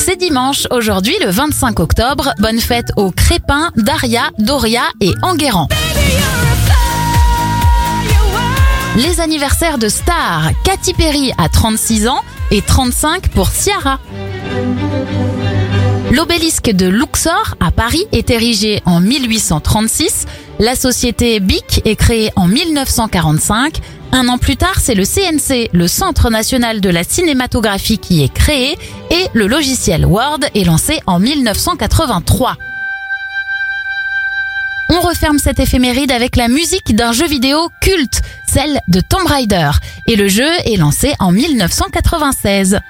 C'est dimanche, aujourd'hui le 25 octobre. Bonne fête aux Crépin, Daria, Doria et Enguerrand. Les anniversaires de stars, Katy Perry à 36 ans et 35 pour Ciara. L'obélisque de Luxor à Paris est érigé en 1836. La société BIC est créée en 1945. Un an plus tard, c'est le CNC, le Centre national de la cinématographie, qui est créé et le logiciel Word est lancé en 1983. On referme cette éphéméride avec la musique d'un jeu vidéo culte, celle de Tomb Raider, et le jeu est lancé en 1996.